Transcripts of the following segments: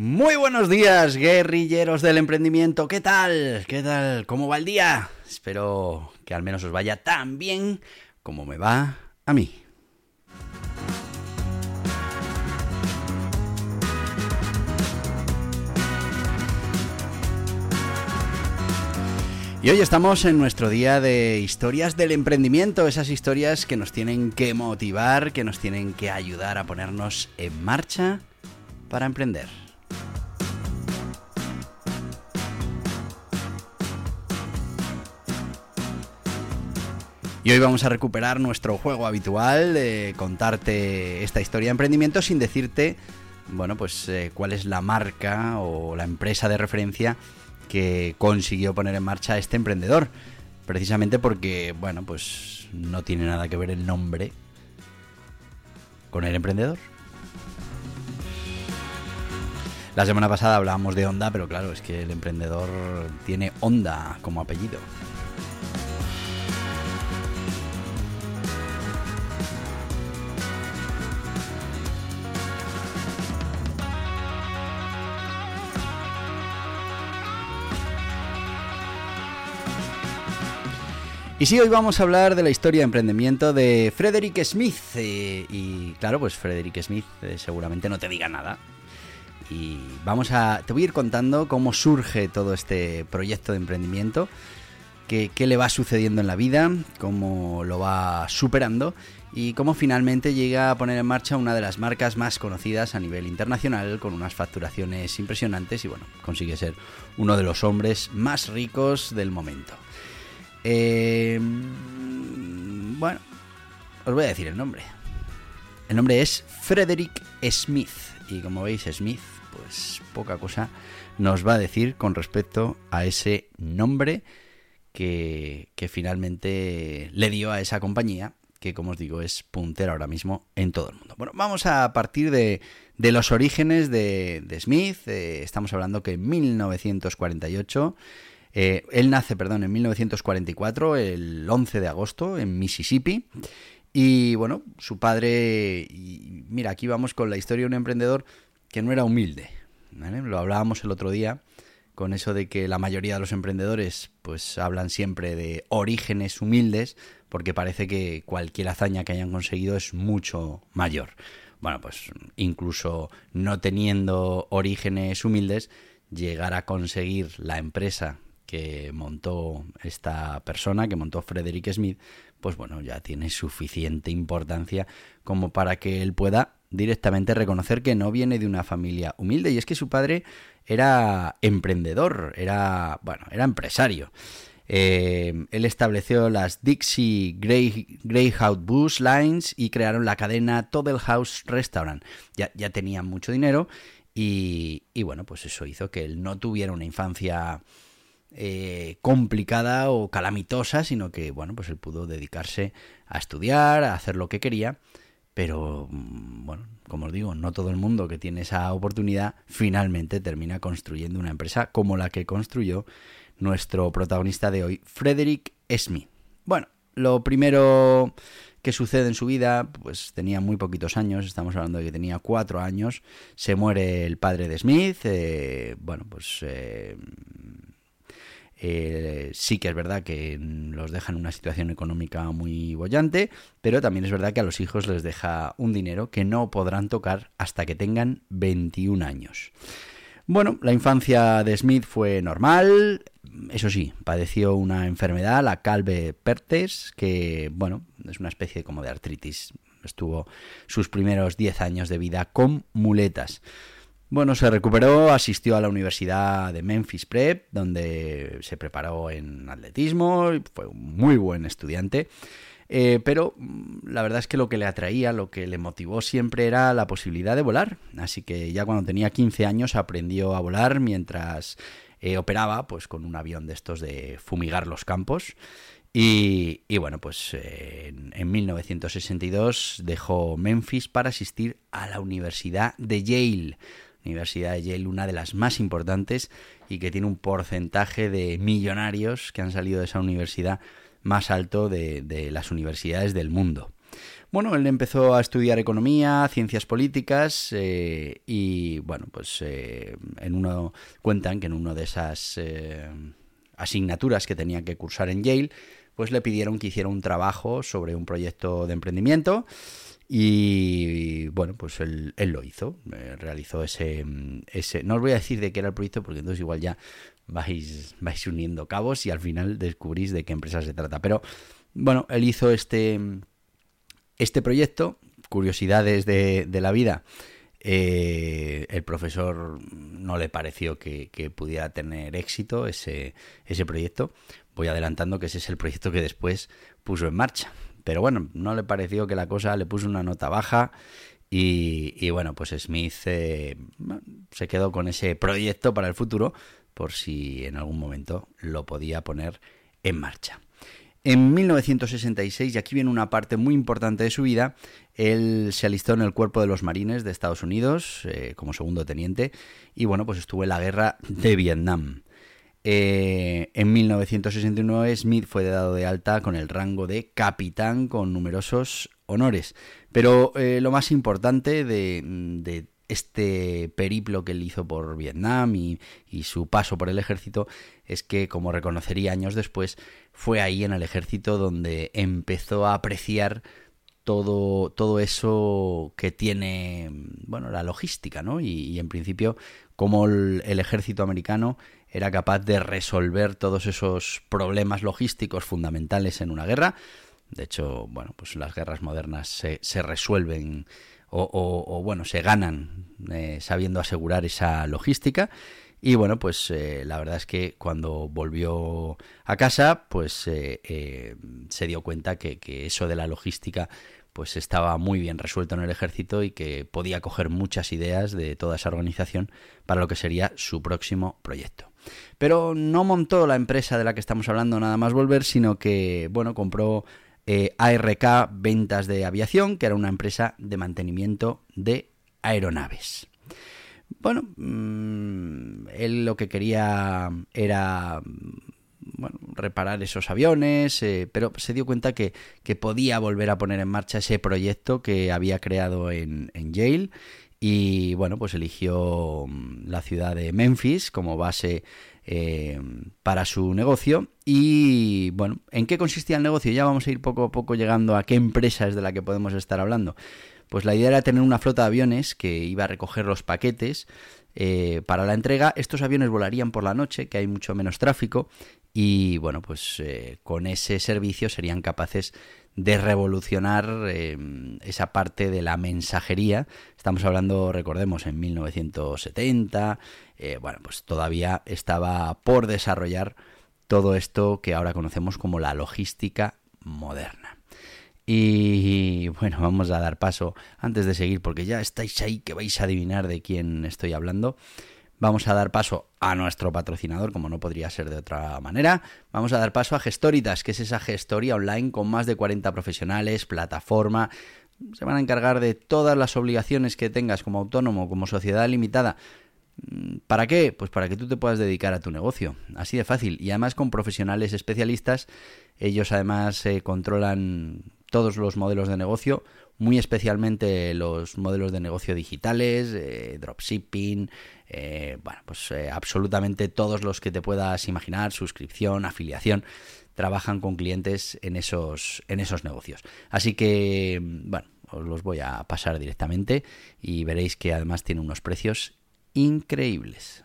Muy buenos días, guerrilleros del emprendimiento. ¿Qué tal? ¿Qué tal? ¿Cómo va el día? Espero que al menos os vaya tan bien como me va a mí. Y hoy estamos en nuestro día de historias del emprendimiento, esas historias que nos tienen que motivar, que nos tienen que ayudar a ponernos en marcha para emprender. Y hoy vamos a recuperar nuestro juego habitual de contarte esta historia de emprendimiento sin decirte, bueno, pues eh, cuál es la marca o la empresa de referencia que consiguió poner en marcha este emprendedor. Precisamente porque, bueno, pues no tiene nada que ver el nombre con el emprendedor. La semana pasada hablábamos de Honda, pero claro, es que el emprendedor tiene Honda como apellido. Y sí, hoy vamos a hablar de la historia de emprendimiento de Frederick Smith. Eh, y claro, pues Frederick Smith eh, seguramente no te diga nada. Y vamos a. Te voy a ir contando cómo surge todo este proyecto de emprendimiento, qué, qué le va sucediendo en la vida, cómo lo va superando y cómo finalmente llega a poner en marcha una de las marcas más conocidas a nivel internacional con unas facturaciones impresionantes y bueno, consigue ser uno de los hombres más ricos del momento. Eh, bueno, os voy a decir el nombre. El nombre es Frederick Smith. Y como veis, Smith, pues poca cosa nos va a decir con respecto a ese nombre que, finalmente le dio a esa compañía, que como os digo es puntera ahora mismo en todo el mundo. Bueno, vamos a partir de, los orígenes de, de Smith. Eh, estamos hablando que en 1948 eh, él nace, perdón, en 1944, el 11 de agosto, en Mississippi. Y bueno, su padre, y mira, aquí vamos con la historia de un emprendedor que no era humilde. Lo hablábamos el otro día con eso de que la mayoría de los emprendedores pues hablan siempre de orígenes humildes porque parece que cualquier hazaña que hayan conseguido es mucho mayor. Bueno, pues incluso no teniendo orígenes humildes, llegar a conseguir la empresa que montó esta persona, que montó Frederick Smith, pues bueno, ya tiene suficiente importancia como para que él pueda directamente reconocer que no viene de una familia humilde. Y es que su padre era emprendedor, era, bueno, era empresario. Eh, él estableció las Dixie Grey, Greyhound Bus Lines y crearon la cadena Toddle House Restaurant. Ya, ya tenían mucho dinero y, y bueno, pues eso hizo que él no tuviera una infancia eh, complicada o calamitosa, sino que, bueno, pues él pudo dedicarse a estudiar, a hacer lo que quería, pero, mm, bueno, como os digo, no todo el mundo que tiene esa oportunidad finalmente termina construyendo una empresa como la que construyó nuestro protagonista de hoy, Frederick Smith. Bueno, lo primero que sucede en su vida, pues tenía muy poquitos años, estamos hablando de que tenía cuatro años, se muere el padre de Smith, eh, bueno, pues eh, eh, sí que es verdad que los deja en una situación económica muy bollante, pero también es verdad que a los hijos les deja un dinero que no podrán tocar hasta que tengan 21 años. Bueno, la infancia de Smith fue normal, eso sí, padeció una enfermedad, la calve pertes, que, bueno, es una especie como de artritis. Estuvo sus primeros 10 años de vida con muletas. Bueno, se recuperó, asistió a la Universidad de Memphis Prep, donde se preparó en atletismo, fue un muy buen estudiante. Eh, pero mm, la verdad es que lo que le atraía, lo que le motivó siempre era la posibilidad de volar. Así que ya cuando tenía 15 años aprendió a volar mientras eh, operaba pues con un avión de estos de fumigar los campos. Y, bueno, pues eh, en, 1962 dejó Memphis para asistir a la Universidad de Yale. Universidad de Yale, una de las más importantes y que tiene un porcentaje de millonarios que han salido de esa universidad más alto de, las universidades del mundo. Bueno, él empezó a estudiar economía, ciencias políticas eh, y bueno, pues eh, en uno cuentan que en una de esas eh, asignaturas que tenía que cursar en Yale, pues le pidieron que hiciera un trabajo sobre un proyecto de emprendimiento y, bueno, pues él, lo hizo, realizó ese, ese, no os voy a decir de qué era el proyecto porque entonces igual ya vais, vais uniendo cabos y al final descubrís de qué empresa se trata. Pero bueno, él hizo este, este proyecto, curiosidades de, de la vida. Eh, el profesor no le pareció que, pudiera tener éxito ese, ese proyecto. Voy adelantando que ese es el proyecto que después puso en marcha. Pero bueno, no le pareció que la cosa le puso una nota baja y, bueno, pues Smith eh, se quedó con ese proyecto para el futuro por si en algún momento lo podía poner en marcha. En 1966, y aquí viene una parte muy importante de su vida, él se alistó en el cuerpo de los marines de Estados Unidos eh, como segundo teniente y bueno, pues estuvo en la guerra de Vietnam. Eh, en 1969 Smith fue dado de alta con el rango de capitán con numerosos honores. Pero eh, lo más importante de, este periplo que él hizo por Vietnam y, su paso por el ejército es que, como reconocería años después, fue ahí en el ejército donde empezó a apreciar todo, todo eso que tiene, bueno, la logística, ¿no? Y, en principio, como el, ejército americano era capaz de resolver todos esos problemas logísticos fundamentales en una guerra. De hecho, bueno, pues las guerras modernas se, resuelven o, bueno, se ganan eh, sabiendo asegurar esa logística. Y bueno, pues eh, la verdad es que cuando volvió a casa, pues eh, se dio cuenta que, que, eso de la logística pues estaba muy bien resuelto en el ejército y que podía coger muchas ideas de toda esa organización para lo que sería su próximo proyecto. Pero no montó la empresa de la que estamos hablando nada más volver, sino que, bueno, compró eh, ARK Ventas de Aviación, que era una empresa de mantenimiento de aeronaves. Bueno, mm, él lo que quería era reparar esos aviones, eh, pero se dio cuenta que, podía volver a poner en marcha ese proyecto que había creado en Yale y bueno, pues eligió mm, la ciudad de Memphis como base eh, para su negocio. Y bueno, ¿en qué consistía el negocio? Ya vamos a ir poco a poco llegando a qué empresa es de la que podemos estar hablando. Pues la idea era tener una flota de aviones que iba a recoger los paquetes eh, para la entrega. Estos aviones volarían por la noche, que hay mucho menos tráfico, y bueno, pues eh, con ese servicio serían capaces de revolucionar em, esa parte de la mensajería. Estamos hablando, recordemos, en 1970. Eh, bueno, pues todavía estaba por desarrollar todo esto que ahora conocemos como la logística moderna. Y bueno, vamos a dar paso antes de seguir, porque ya estáis ahí que vais a adivinar de quién estoy hablando. Vamos a dar paso a nuestro patrocinador, como no podría ser de otra manera. Vamos a dar paso a Gestoritas, que es esa gestoría online con más de 40 profesionales, plataforma. Se van a encargar de todas las obligaciones que tengas como autónomo, como sociedad limitada. Mm, ¿Para qué? Pues para que tú te puedas dedicar a tu negocio. Así de fácil. Y además con profesionales especialistas. Ellos además eh, controlan todos los modelos de negocio muy especialmente los modelos de negocio digitales, eh, dropshipping, eh, bueno, pues eh, absolutamente todos los que te puedas imaginar, suscripción, afiliación, trabajan con clientes en esos, en esos negocios. Así que, bueno, os los voy a pasar directamente y veréis que además tiene unos precios increíbles.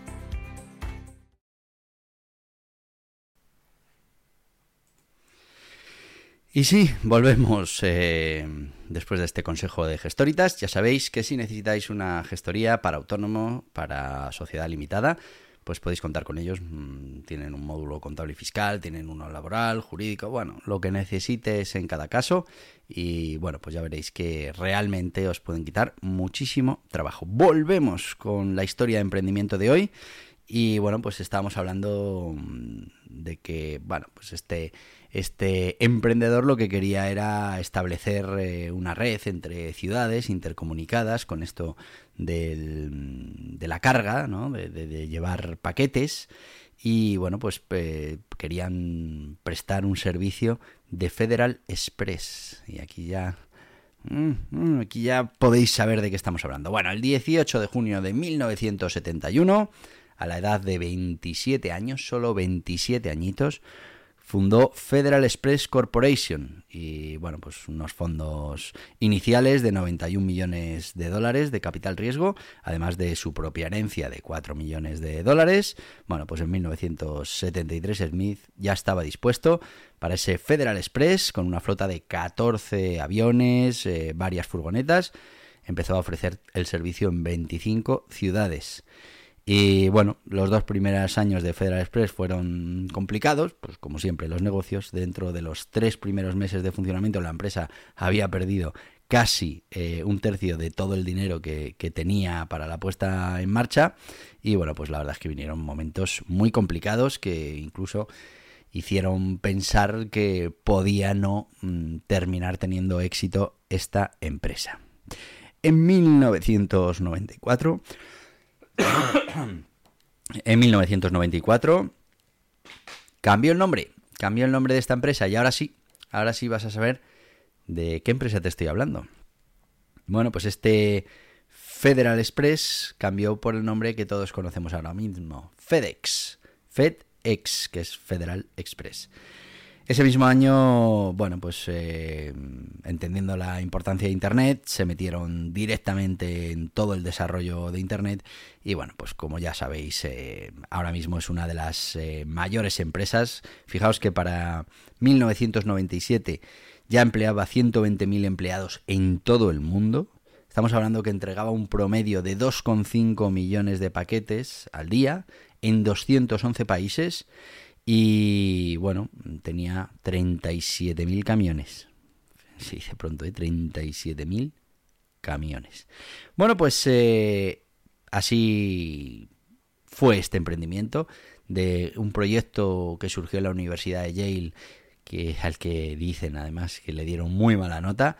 Y sí, volvemos eh, después de este consejo de gestoritas. Ya sabéis que si necesitáis una gestoría para autónomo, para sociedad limitada, pues podéis contar con ellos. Mm, tienen un módulo contable y fiscal, tienen uno laboral, jurídico, bueno, lo que necesites en cada caso. Y bueno, pues ya veréis que realmente os pueden quitar muchísimo trabajo. Volvemos con la historia de emprendimiento de hoy. Y bueno, pues estábamos hablando mm, de que, bueno, pues este este emprendedor lo que quería era establecer eh, una red entre ciudades intercomunicadas con esto de la carga, ¿no? de, llevar paquetes y bueno, pues querían prestar un servicio de Federal Express. Y aquí ya... Mm, mm, aquí ya podéis saber de qué estamos hablando. Bueno, el 18 de junio de 1971, a la edad de 27 años, solo 27 añitos, fundó Federal Express Corporation y bueno, pues unos fondos iniciales de 91 millones de dólares de capital riesgo, además de su propia herencia de 4 millones de dólares. Bueno, pues en 1973 Smith ya estaba dispuesto para ese Federal Express con una flota de 14 aviones, eh, varias furgonetas. Empezó a ofrecer el servicio en 25 ciudades. Y bueno, los dos primeros años de Federal Express fueron complicados, pues como siempre los negocios, dentro de los tres primeros meses de funcionamiento la empresa había perdido casi eh, un tercio de todo el dinero que, tenía para la puesta en marcha y bueno, pues la verdad es que vinieron momentos muy complicados que incluso hicieron pensar que podía no mm, terminar teniendo éxito esta empresa. En 1994 en 1994 cambió el nombre, cambió el nombre de esta empresa y ahora sí, ahora sí vas a saber de qué empresa te estoy hablando. Bueno, pues este Federal Express cambió por el nombre que todos conocemos ahora mismo, FedEx, FedEx, que es Federal Express. Ese mismo año, bueno, pues eh, entendiendo la importancia de Internet, se metieron directamente en todo el desarrollo de Internet y bueno, pues como ya sabéis, eh, ahora mismo es una de las eh, mayores empresas. Fijaos que para 1997 ya empleaba 120.000 empleados en todo el mundo. Estamos hablando que entregaba un promedio de 2,5 millones de paquetes al día en 211 países y bueno, tenía 37.000 camiones. Se dice pronto, ¿eh? 37.000 camiones. Bueno, pues eh, así fue este emprendimiento de un proyecto que surgió en la Universidad de Yale, que al que dicen además que le dieron muy mala nota,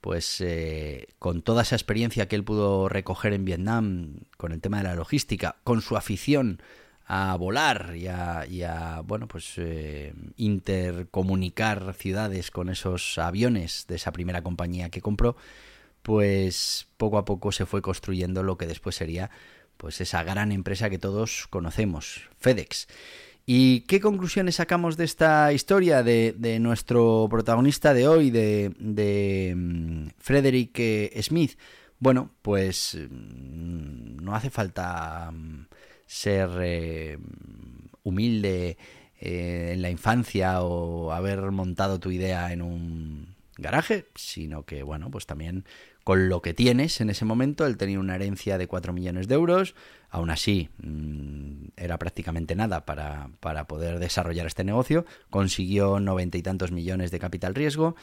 pues eh, con toda esa experiencia que él pudo recoger en Vietnam, con el tema de la logística, con su afición a volar y a, bueno, pues eh, intercomunicar ciudades con esos aviones de esa primera compañía que compró, pues poco a poco se fue construyendo lo que después sería pues esa gran empresa que todos conocemos, FedEx. ¿Y qué conclusiones sacamos de esta historia de, de nuestro protagonista de hoy, de, de mm, Frederick eh, Smith? Bueno, pues mm, no hace falta mm, ser eh, humilde eh, en la infancia o haber montado tu idea en un garaje, sino que, bueno, pues también con lo que tienes en ese momento, él tenía una herencia de 4 millones de euros, aún así mm, era prácticamente nada para, para poder desarrollar este negocio, consiguió noventa y tantos millones de capital riesgo,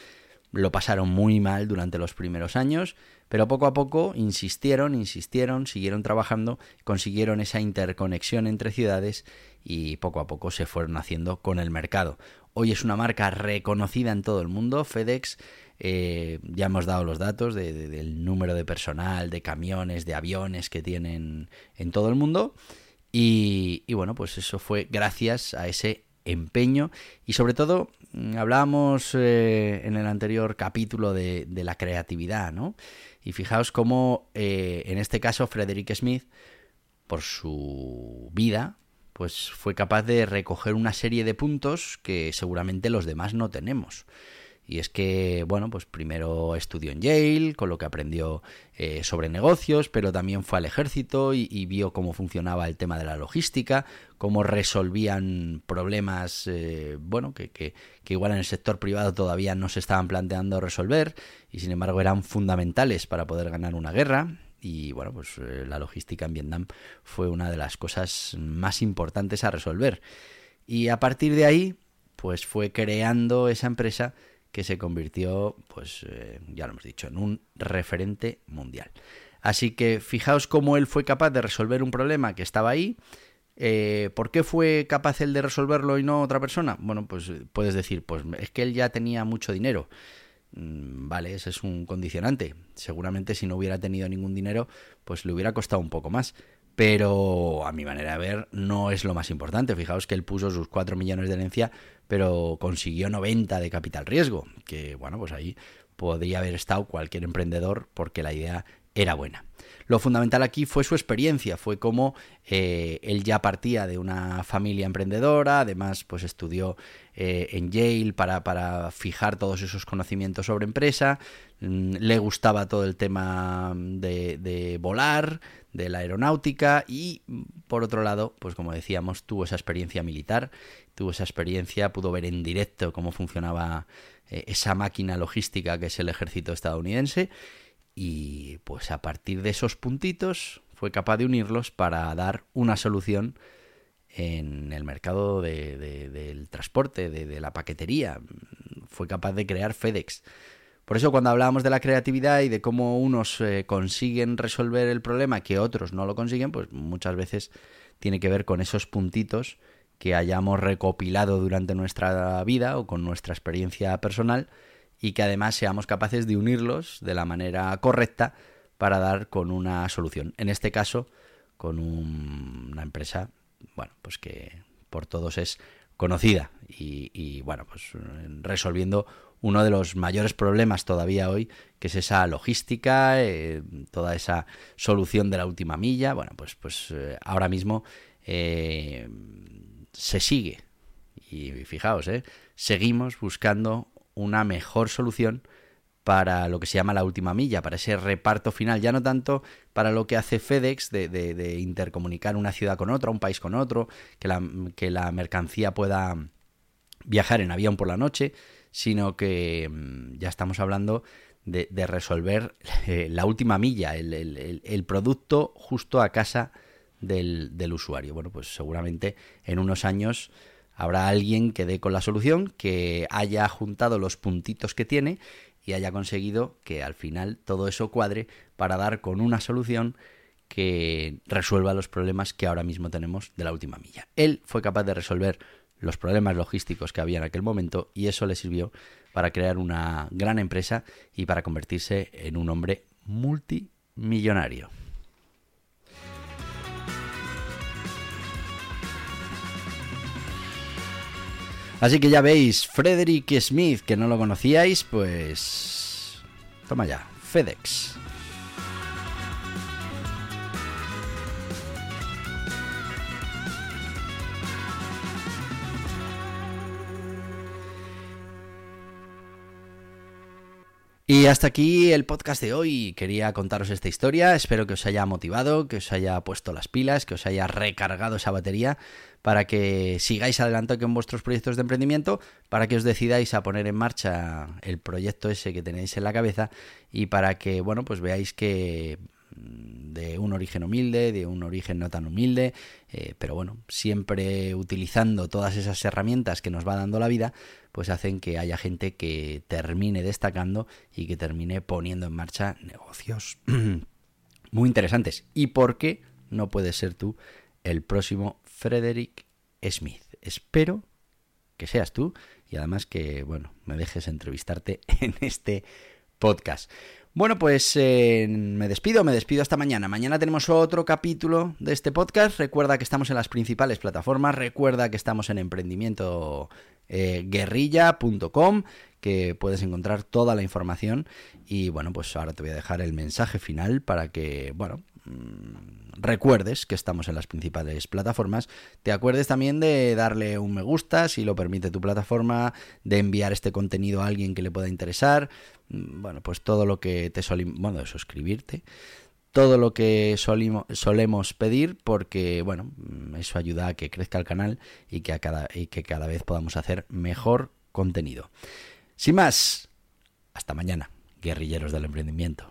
lo pasaron muy mal durante los primeros años, pero poco a poco insistieron, insistieron, siguieron trabajando, consiguieron esa interconexión entre ciudades y poco a poco se fueron haciendo con el mercado. Hoy es una marca reconocida en todo el mundo, FedEx. Eh, ya hemos dado los datos del número de personal, de camiones, de aviones que tienen en todo el mundo. Y, bueno, pues eso fue gracias a ese empeño y sobre todo mm, hablábamos eh, en el anterior capítulo de, la creatividad, ¿no? Y fijaos cómo eh, en este caso Frederick Smith, por su vida, pues fue capaz de recoger una serie de puntos que seguramente los demás no tenemos. Y es que, bueno, pues primero estudió en Yale, con lo que aprendió eh, sobre negocios, pero también fue al ejército y, vio cómo funcionaba el tema de la logística, cómo resolvían problemas, eh, bueno, que, que, que igual en el sector privado todavía no se estaban planteando resolver y sin embargo eran fundamentales para poder ganar una guerra y bueno, pues eh, la logística en Vietnam fue una de las cosas más importantes a resolver. Y a partir de ahí, pues fue creando esa empresa que se convirtió, pues eh, ya lo hemos dicho, en un referente mundial. Así que fijaos cómo él fue capaz de resolver un problema que estaba ahí. Eh, ¿Por qué fue capaz él de resolverlo y no otra persona? Bueno, pues eh, puedes decir, pues es que él ya tenía mucho dinero. Mm, vale, ese es un condicionante. Seguramente si no hubiera tenido ningún dinero, pues le hubiera costado un poco más pero a mi manera de ver no es lo más importante. Fijaos que él puso sus 4 millones de herencia, pero consiguió 90 de capital riesgo, que bueno, pues ahí podría haber estado cualquier emprendedor porque la idea era buena. Lo fundamental aquí fue su experiencia, fue como eh, él ya partía de una familia emprendedora, además pues estudió eh, en Yale para, para, fijar todos esos conocimientos sobre empresa, mm, le gustaba todo el tema de, de volar, de la aeronáutica y por otro lado, pues como decíamos, tuvo esa experiencia militar, tuvo esa experiencia, pudo ver en directo cómo funcionaba eh, esa máquina logística que es el ejército estadounidense y pues a partir de esos puntitos fue capaz de unirlos para dar una solución en el mercado del transporte, de, la paquetería. Fue capaz de crear FedEx. Por eso cuando hablábamos de la creatividad y de cómo unos eh, consiguen resolver el problema que otros no lo consiguen, pues muchas veces tiene que ver con esos puntitos que hayamos recopilado durante nuestra vida o con nuestra experiencia personal y que además seamos capaces de unirlos de la manera correcta para dar con una solución. En este caso, con una empresa, bueno, pues que por todos es conocida y, bueno, pues resolviendo uno de los mayores problemas todavía hoy, que es esa logística, eh, toda esa solución de la última milla. Bueno, pues, pues eh, ahora mismo eh, se sigue. Y fijaos, seguimos buscando una mejor solución para lo que se llama la última milla, para ese reparto final, ya no tanto para lo que hace FedEx de, de, intercomunicar una ciudad con otra, un país con otro, que la, que la mercancía pueda viajar en avión por la noche, sino que mm, ya estamos hablando de, resolver eh, la última milla, el, producto justo a casa del, del usuario. Bueno, pues seguramente en unos años Habrá alguien que dé con la solución, que haya juntado los puntitos que tiene y haya conseguido que al final todo eso cuadre para dar con una solución que resuelva los problemas que ahora mismo tenemos de la última milla. Él fue capaz de resolver los problemas logísticos que había en aquel momento y eso le sirvió para crear una gran empresa y para convertirse en un hombre multimillonario. Así que ya veis, Frederick Smith, que no lo conocíais, pues... Toma ya, FedEx. Y hasta aquí el podcast de hoy. Quería contaros esta historia. Espero que os haya motivado, que os haya puesto las pilas, que os haya recargado esa batería para que sigáis adelante con vuestros proyectos de emprendimiento, para que os decidáis a poner en marcha el proyecto ese que tenéis en la cabeza y para que, bueno, pues veáis que de un origen humilde, de un origen no tan humilde, eh, pero bueno, siempre utilizando todas esas herramientas que nos va dando la vida, pues hacen que haya gente que termine destacando y que termine poniendo en marcha negocios muy interesantes. ¿Y por qué no puedes ser tú el próximo Frederick Smith. Espero que seas tú y además que, bueno, me dejes entrevistarte en este podcast. Bueno, pues eh, me despido, me despido hasta mañana. Mañana tenemos otro capítulo de este podcast. Recuerda que estamos en las principales plataformas, recuerda que estamos en emprendimiento eh, guerrilla.com, que puedes encontrar toda la información. Y bueno, pues ahora te voy a dejar el mensaje final para que, bueno, recuerdes que estamos en las principales plataformas, te acuerdes también de darle un me gusta si lo permite tu plataforma, de enviar este contenido a alguien que le pueda interesar, mm, bueno, pues todo lo que te solimos, bueno, de suscribirte, todo lo que solemos pedir porque, bueno, mm, eso ayuda a que crezca el canal y que, cada, y que cada vez podamos hacer mejor contenido. Sin más, hasta mañana, guerrilleros del emprendimiento.